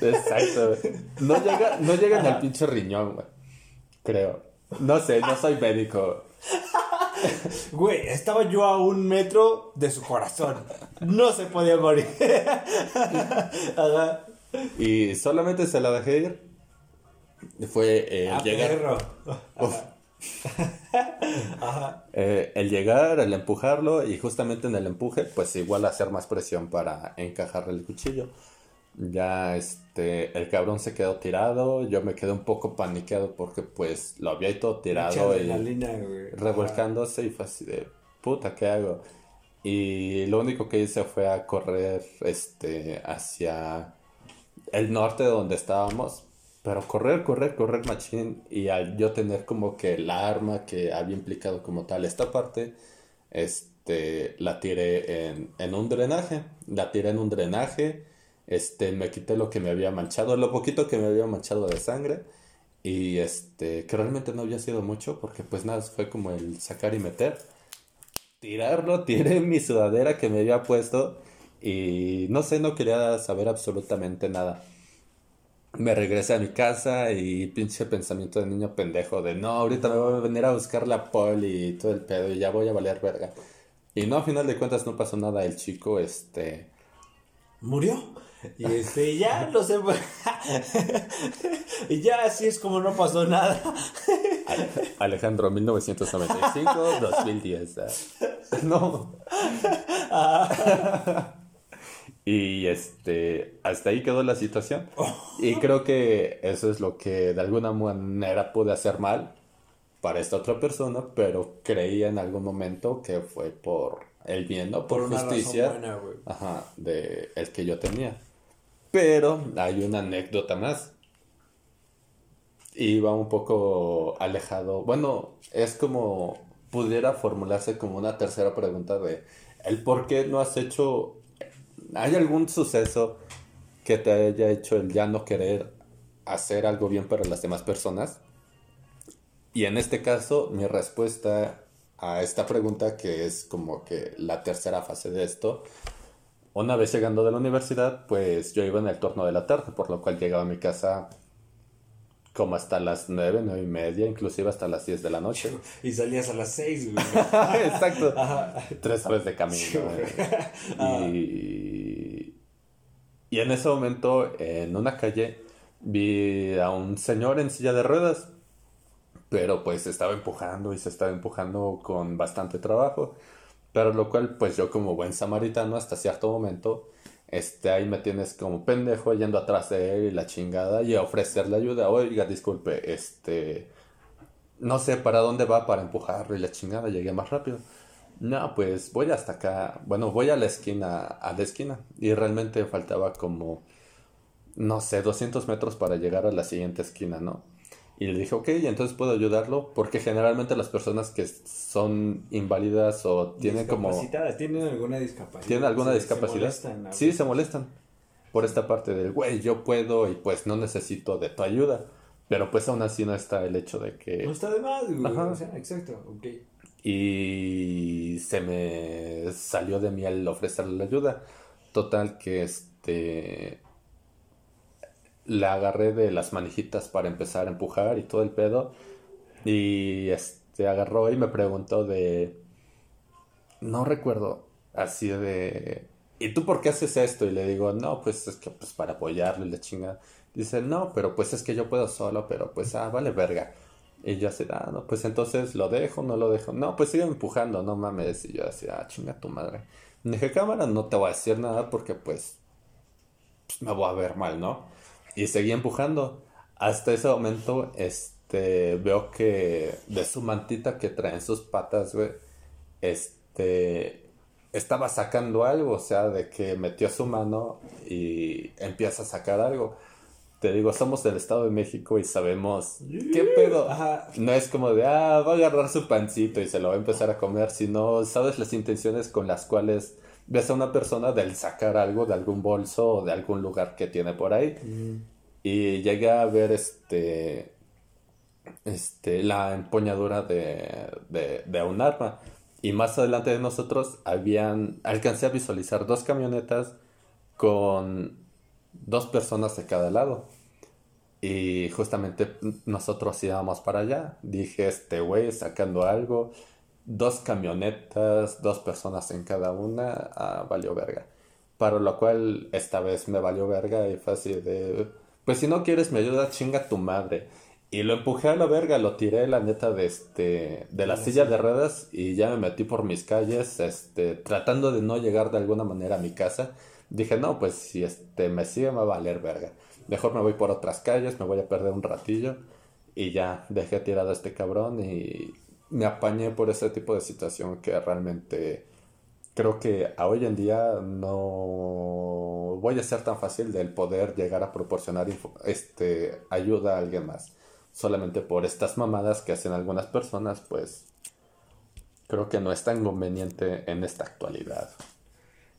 Exacto, güey. No llega, no llegan al pinche riñón, güey. Creo. No sé, no soy médico. Güey, estaba yo a un metro de su corazón. No se podía morir. Ajá. Y solamente se la dejé ir. Fue eh, Ah, llegar. perro. Uf. Ajá. (laughs) Eh, el llegar, el empujarlo y justamente en el empuje, pues igual hacer más presión para encajarle el cuchillo. Ya este, el cabrón se quedó tirado, yo me quedé un poco paniqueado porque pues lo había ahí todo tirado y güey. revolcándose y fue así de puta, ¿qué hago? Y lo único que hice fue a correr este, hacia el norte de donde estábamos. Pero correr, correr, correr machín. Y al yo tener como que la arma que había implicado como tal esta parte, este, la tiré en, en un drenaje. La tiré en un drenaje. Este, me quité lo que me había manchado, lo poquito que me había manchado de sangre. Y este, que realmente no había sido mucho, porque pues nada, fue como el sacar y meter. Tirarlo, (laughs) tiré mi sudadera que me había puesto. Y no sé, no quería saber absolutamente nada. Me regresé a mi casa y pinche pensamiento de niño pendejo de no, ahorita me voy a venir a buscar la poli y todo el pedo y ya voy a valer verga. Y no, a final de cuentas no pasó nada. El chico, este, Murió. Y este, ya no sé. (laughs) y ya así es como no pasó nada. (laughs) Alejandro, 1995, 2010. ah. (laughs) Y este, hasta ahí quedó la situación. (laughs) Y creo que eso es lo que de alguna manera pude hacer mal para esta otra persona, pero creía en algún momento que fue por el bien, ¿no? Por, Por justicia. buena. Ajá, de el que yo tenía. Pero hay una anécdota más. Y va un poco alejado. Bueno, es como pudiera formularse como una tercera pregunta de el por qué no has hecho. ¿Hay algún suceso que te haya hecho el ya no querer hacer algo bien para las demás personas? Y en este caso, mi respuesta a esta pregunta, que es como que la tercera fase de esto, una vez llegando de la universidad, pues yo iba en el turno de la tarde, por lo cual llegaba a mi casa como hasta las nueve, nueve y media, inclusive hasta las 10 de la noche. (laughs) Y salías a las 6, güey. (laughs) Exacto. Tres horas de camino. Sí, güey. (laughs) Y, y en ese momento, en una calle, vi a un señor en silla de ruedas, pero pues estaba empujando y se estaba empujando con bastante trabajo. Pero lo cual, pues yo como buen samaritano, hasta cierto momento, este, ahí me tienes como pendejo yendo atrás de él y la chingada y a ofrecerle ayuda. Oiga, disculpe, este, no sé para dónde va para empujarlo y la chingada, llegué más rápido. No, pues voy hasta acá, bueno, voy a la esquina, a la esquina y realmente faltaba como, no sé, 200 metros para llegar a la siguiente esquina, ¿no? Y le dije, ok, entonces puedo ayudarlo, porque generalmente las personas que son inválidas o tienen como... ¿Tienen alguna discapacidad? ¿Tienen alguna Se- se discapacidad? molestan, ¿no? sí, se molestan por esta parte del, güey, yo puedo y pues no necesito de tu ayuda. Pero pues aún así no está el hecho de que... No está de más, güey. Ajá. O sea, exacto, ok. Y se me salió de mí el ofrecerle la ayuda. Total que este... La agarré de las manijitas para empezar a empujar y todo el pedo. Y este agarró y me preguntó de... No recuerdo. Así de... ¿Y tú por qué haces esto? Y le digo, no, pues es que pues para apoyarlo y la chinga. Dice, no, pero pues es que yo puedo solo, pero pues ah, vale verga. Y yo así, ah, no, pues entonces lo dejo, no lo dejo. No, pues sigue empujando, no mames. Y yo así, ah, chinga tu madre. Y dije, cámara, no te voy a decir nada porque pues, pues, me voy a ver mal, ¿no? Y seguí empujando. Hasta ese momento, este, veo que de su mantita que trae en sus patas, güey, este, estaba sacando algo, o sea, de que metió su mano y empieza a sacar algo. Te digo, somos del Estado de México y sabemos qué pedo. Ajá. No es como de, ah, va a agarrar su pancito y se lo va a empezar a comer, sino sabes las intenciones con las cuales ves a una persona del sacar algo de algún bolso o de algún lugar que tiene por ahí y llega a ver este este la empuñadura de, de, de un arma. Y más adelante de nosotros habían alcancé a visualizar dos camionetas con dos personas de cada lado. Y justamente nosotros íbamos para allá. Dije este güey sacando algo dos camionetas, dos personas en cada una, ah, valió verga. Para lo cual esta vez me valió verga y fue así de, pues si no quieres me ayuda, chinga tu madre. Y lo empujé a la verga, lo tiré la neta de este de la silla de ruedas y ya me metí por mis calles, este tratando de no llegar de alguna manera a mi casa. Dije, "No, pues si este me sigue me va a valer verga. Mejor me voy por otras calles, me voy a perder un ratillo." Y ya dejé tirado a este cabrón y me apañé por ese tipo de situación que realmente creo que a hoy en día no voy a ser tan fácil del poder llegar a proporcionar este ayuda a alguien más. Solamente por estas mamadas que hacen algunas personas, pues creo que no es tan conveniente en esta actualidad.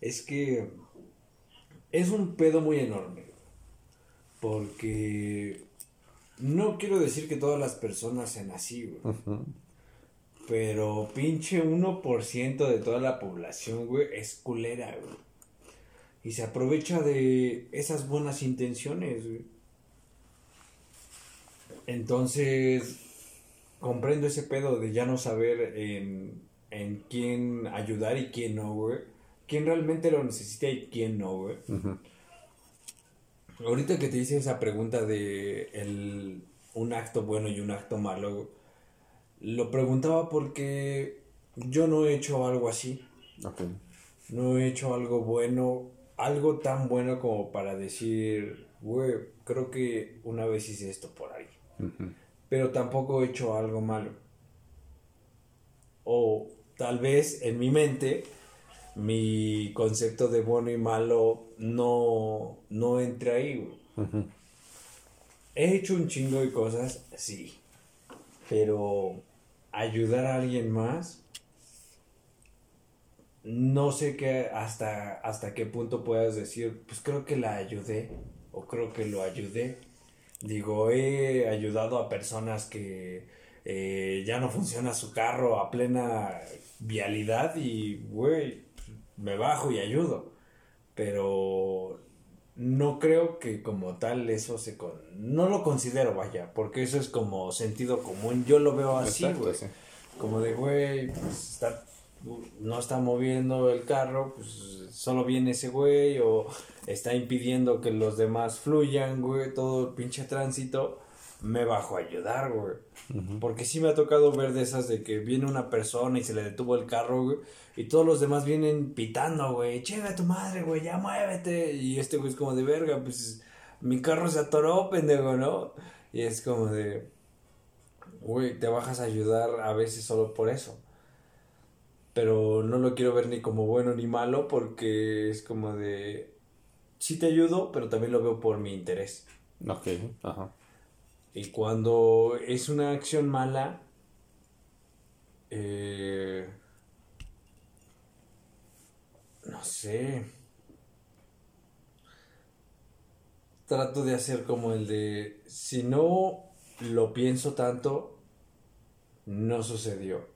Es que es un pedo muy enorme. Porque no quiero decir que todas las personas sean así, güey. Pero pinche 1% de toda la población, güey, es culera, güey. Y se aprovecha de esas buenas intenciones, güey. Entonces, comprendo ese pedo de ya no saber en, en quién ayudar y quién no, güey. Quién realmente lo necesita y quién no, güey. Ahorita que te hice esa pregunta de el, un acto bueno y un acto malo, güey lo preguntaba porque yo no he hecho algo así. No he hecho algo bueno, algo tan bueno como para decir, güey, creo que una vez hice esto por ahí. Pero tampoco he hecho algo malo. O tal vez en mi mente mi concepto de bueno y malo no, no entre ahí. He hecho un chingo de cosas, sí. Pero ayudar a alguien más, no sé qué hasta, hasta qué punto puedas decir, pues creo que la ayudé o creo que lo ayudé. Digo, he ayudado a personas que eh, ya no funciona su carro a plena vialidad y, güey, me bajo y ayudo. Pero no creo que como tal eso se... Con... No lo considero, vaya, porque eso es como sentido común. Yo lo veo así, güey. Como de, güey, pues está, no está moviendo el carro, pues solo viene ese güey, o está impidiendo que los demás fluyan, güey, todo el pinche tránsito me bajo a ayudar, güey. Porque sí me ha tocado ver de esas de que viene una persona y se le detuvo el carro, güey. Y todos los demás vienen pitando, güey. Chéve a tu madre, güey, ya muévete. Y este güey es como de verga, pues mi carro se atoró, pendejo, ¿no? Y es como de, güey, te bajas a ayudar a veces solo por eso. Pero no lo quiero ver ni como bueno ni malo porque es como de, sí te ayudo, pero también lo veo por mi interés. Ok, ajá. Y cuando es una acción mala, eh, no sé. Trato de hacer como el de, si no lo pienso tanto, no sucedió.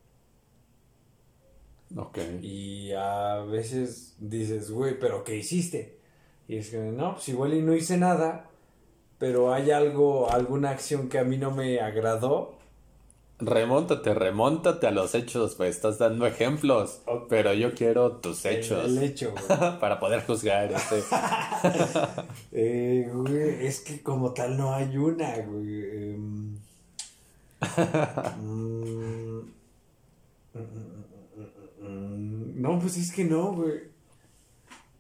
Ok. Y a veces dices, güey, pero ¿qué hiciste? Y es que, no, pues igual y no hice nada, pero hay algo, alguna acción que a mí no me agradó. Remóntate, remóntate a los hechos, pues estás dando ejemplos, pero yo quiero tus hechos. El, hecho, güey. para poder juzgar este. eh, güey, es que como tal no hay una, güey. Em, mm, no, pues es que no, güey.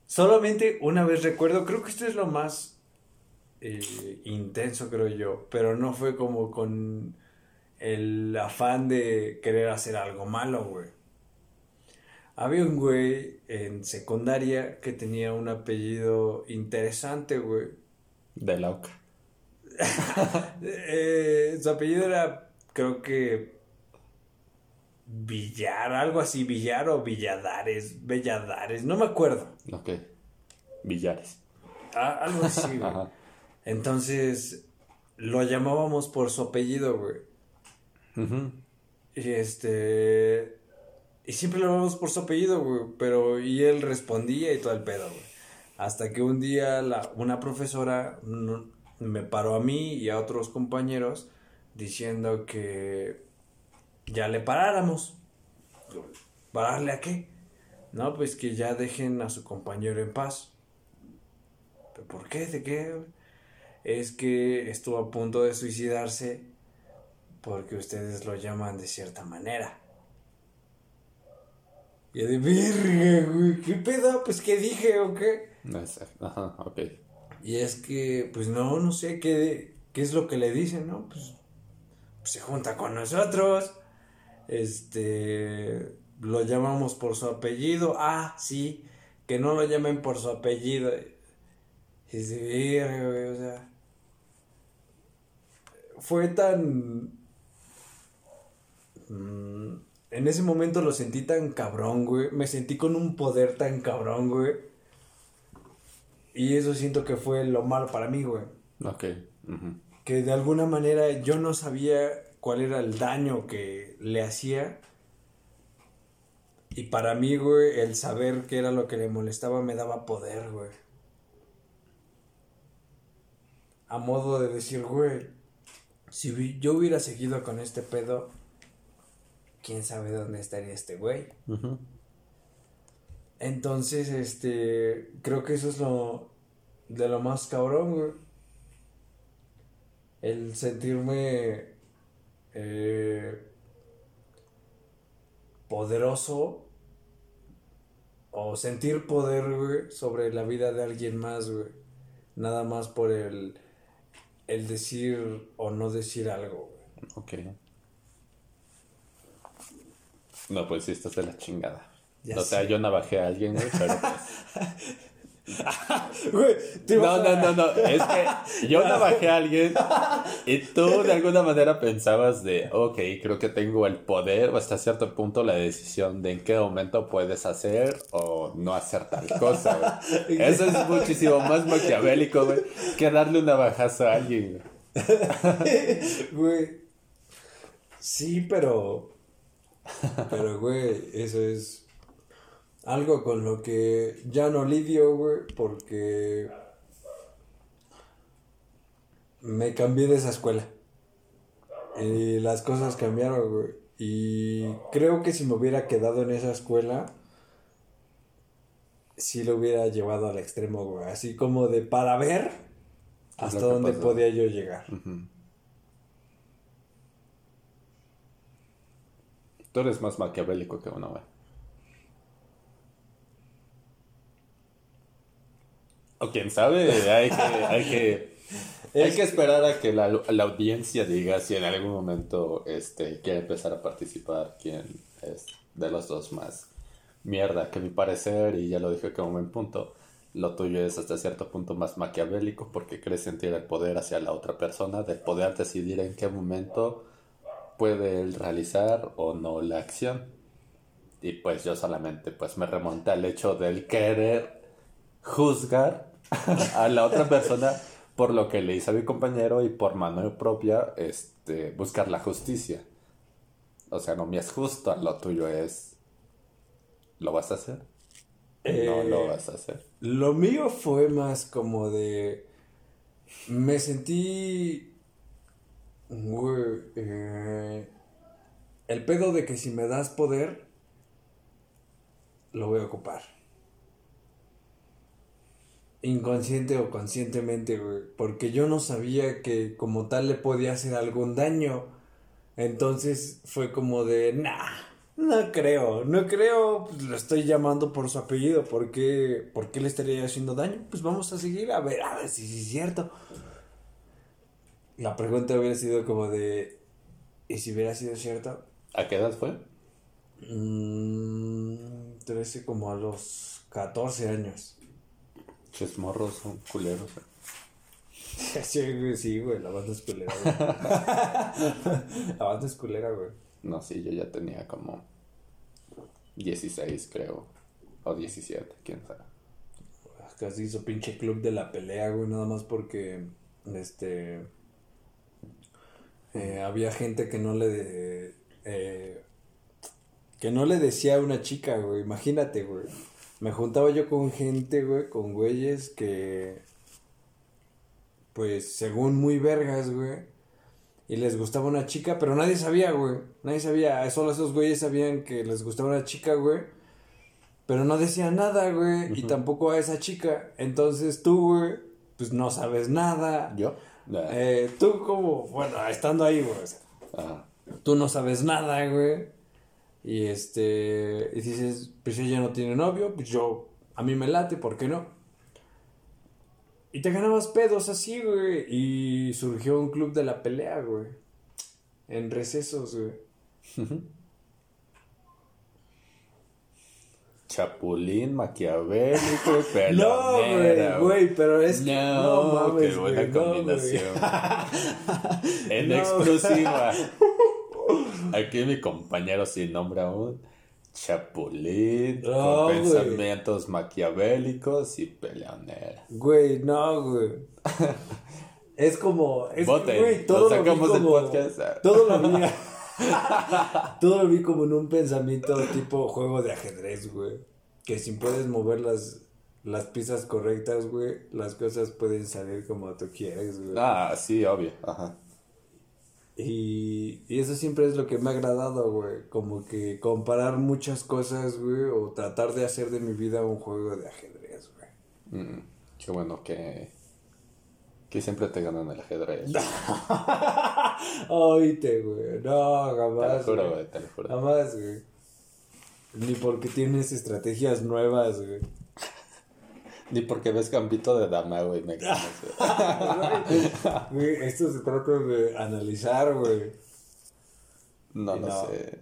Solamente una vez recuerdo, creo que esto es lo más eh, intenso, creo yo, pero no fue como con el afán de querer hacer algo malo, güey. Había un güey en secundaria que tenía un apellido interesante, güey. De la (laughs) eh, su apellido era, creo que, Villar, algo así, Villar o Villadares, Belladares, no me acuerdo. Ok. Villares. Ah, algo así, güey. (laughs) Ajá. Entonces, lo llamábamos por su apellido, güey. Y este. Y siempre lo llamábamos por su apellido, güey. Pero. Y él respondía y todo el pedo, güey. Hasta que un día la, una profesora me paró a mí y a otros compañeros diciendo que ya le paráramos. ¿Pararle a qué? No, pues que ya dejen a su compañero en paz. ¿Pero por qué? ¿De qué? Es que estuvo a punto de suicidarse porque ustedes lo llaman de cierta manera. Y de verga, güey, ¿qué pedo? Pues qué dije o qué. Exacto. Ajá, ok. Y es que, pues no, no sé qué, qué es lo que le dicen, ¿no? Pues, pues se junta con nosotros. Este, lo llamamos por su apellido. Ah, sí, que no lo llamen por su apellido. Y dice, "Verga, güey, o sea. Fue tan. mm, en ese momento lo sentí tan cabrón, güey. Me sentí con un poder tan cabrón, güey. Y eso siento que fue lo malo para mí, güey. Ok. Que de alguna manera yo no sabía cuál era el daño que le hacía. Y para mí, güey, el saber qué era lo que le molestaba me daba poder, güey. A modo de decir, güey, si yo hubiera seguido con este pedo, quién sabe dónde estaría este güey. Entonces, este, creo que eso es lo de lo más cabrón, güey. El sentirme eh, poderoso o sentir poder, güey, sobre la vida de alguien más, güey. Nada más por el, el decir o no decir algo, güey. Ok. No, pues sí, estás de la chingada. Ya o sea, sé. yo navajé a alguien, güey, pero pues... (laughs) Güey, No, no, no, no. Es que yo (laughs) navajé a alguien y tú de alguna manera pensabas de, ok, creo que tengo el poder o hasta cierto punto la decisión de en qué momento puedes hacer o no hacer tal cosa, güey. (laughs) Eso es muchísimo más maquiavélico, güey, que darle un navajazo a alguien. (laughs) Güey. Sí, pero. Pero, güey, eso es. Algo con lo que ya no lidio, güey, porque. Me cambié de esa escuela. Y las cosas cambiaron, güey. Y creo que si me hubiera quedado en esa escuela. Sí lo hubiera llevado al extremo, güey. Así como de para ver ¿Qué es hasta dónde podía yo llegar. Ujú. Tú eres más maquiavélico que uno, güey. O quién sabe, hay que, hay que, (laughs) hay que esperar a que la, la audiencia diga si en algún momento este, quiere empezar a participar quién es de los dos más mierda, que mi parecer, y ya lo dije como buen punto, lo tuyo es hasta cierto punto más maquiavélico porque crees sentir el poder hacia la otra persona, de poder decidir en qué momento puede él realizar o no la acción. Y pues yo solamente pues me remonté al hecho del querer juzgar (laughs) a la otra persona por lo que le hizo a mi compañero y por mano propia este, buscar la justicia. O sea, no me es justo, lo tuyo es... ¿Lo vas a hacer? No Eh, lo vas a hacer. Lo mío fue más como de. Me sentí. Eh, el pedo de que si me das poder. Lo voy a ocupar. Inconsciente o conscientemente, güey. Porque yo no sabía que como tal le podía hacer algún daño. Entonces fue como de. Nah. No creo, no creo, pues, lo estoy llamando por su apellido, ¿por qué, por qué le estaría haciendo daño? Pues vamos a seguir a ver, a ver si sí es cierto. La pregunta hubiera sido como de, ¿y si hubiera sido cierto? ¿A qué edad fue? Mm, 13 como a los 14 años. Ches morros son culeros. eh. (laughs) Sí, güey, sí, güey, la banda es culera, güey. (laughs) La banda es culera, güey. No, sí, yo ya tenía como 16, creo. O 17, quién sabe. Casi hizo pinche club de la pelea, güey, nada más porque, este, eh, había gente que no le, de- eh, que no le decía a una chica, güey, imagínate, güey. Me juntaba yo con gente, güey, con güeyes que, pues, según muy vergas, güey, y les gustaba una chica, pero nadie sabía, güey, nadie sabía, solo esos güeyes sabían que les gustaba una chica, güey. Pero no decía nada, güey. Y tampoco a esa chica. Entonces tú, güey, pues no sabes nada. ¿Yo? Eh, tú como, bueno, estando ahí, güey. o sea, tú no sabes nada, güey. Y este, y dices, pues ella no tiene novio, pues yo, a mí me late, ¿por qué no? Y te ganabas pedos así, güey. Y surgió un club de la pelea, güey. En recesos, güey. Chapulín, maquiavélico y (laughs) No, güey, güey, pero es que No, no mames, qué buena güey, no, combinación. (laughs) en No. exclusiva. (laughs) Aquí mi compañero sin nombre aún. Chapulín, No, con pensamientos maquiavélicos y peleonera. Güey, no, güey. (laughs) Es como, es que, Voten, güey, todo lo lo vi como, podcast. (laughs) todo lo vi, todo lo vi como en un pensamiento tipo juego de ajedrez, güey. Que si puedes mover las, las piezas correctas, güey, las cosas pueden salir como tú quieres, güey. Ah, sí, obvio. Ajá. Y, y eso siempre es lo que me ha agradado, güey. Como que comparar muchas cosas, güey, o tratar de hacer de mi vida un juego de ajedrez, güey. Mm, qué bueno que, que siempre te ganan el ajedrez. (laughs) Oíte, güey. No, te jamás. lo juro, güey. güey, te lo juro. Jamás, güey. Ni porque tienes estrategias nuevas, güey. Ni porque ves Gambito de Dama, güey, me (laughs) esto se trata de analizar, güey. No, no, no. sé.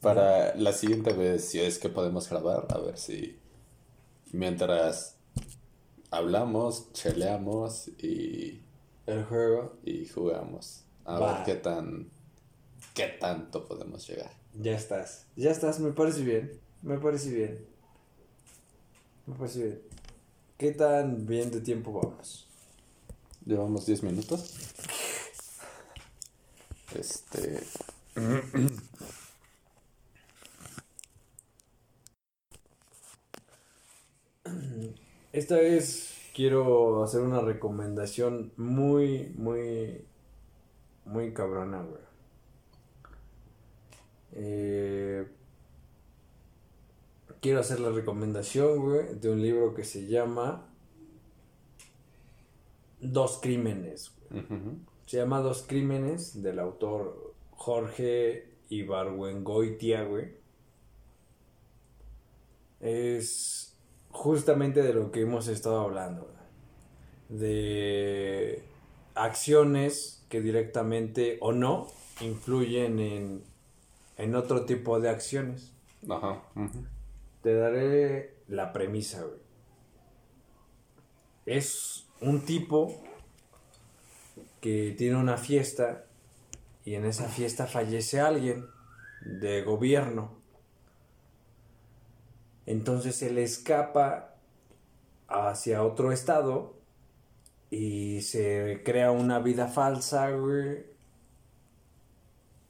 Para la siguiente vez, si es que podemos grabar, a ver si mientras hablamos, cheleamos y, El juego. y jugamos. A Va. ver qué tan qué tanto podemos llegar. Ya estás. Ya estás, me parece bien. Me parece bien. Me parece bien. ¿Qué tan bien de tiempo vamos? Llevamos 10 minutos. Este. Esta vez quiero hacer una recomendación muy, muy, muy cabrona, güey. Eh, quiero hacer la recomendación, güey, de un libro que se llama Dos Crímenes. güey. Se llama Dos Crímenes del autor Jorge Ibargüengoitia, güey. Es justamente de lo que hemos estado hablando. güey. De acciones que directamente o no influyen en, en otro tipo de acciones. Ajá. ujú. Te daré la premisa, güey. Es un tipo que tiene una fiesta y en esa fiesta fallece alguien de gobierno. Entonces él escapa hacia otro estado y se crea una vida falsa, güey.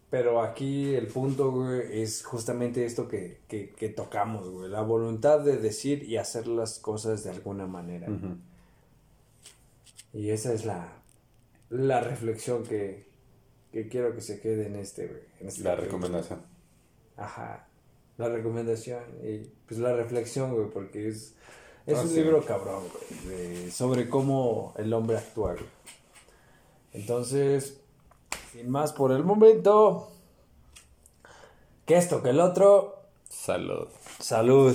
Pero aquí el punto, güey, es justamente esto que, que, que tocamos, güey. La voluntad de decir y hacer las cosas de alguna manera. Y esa es la, la reflexión que, que quiero que se quede en este, güey. en este La recomendación. Ajá. La recomendación y pues la reflexión, güey, porque es, es Ah, un sí. libro cabrón, güey, de- sobre cómo el hombre actúa, güey. Entonces, sin más por el momento, que esto, que el otro, Salud. salud.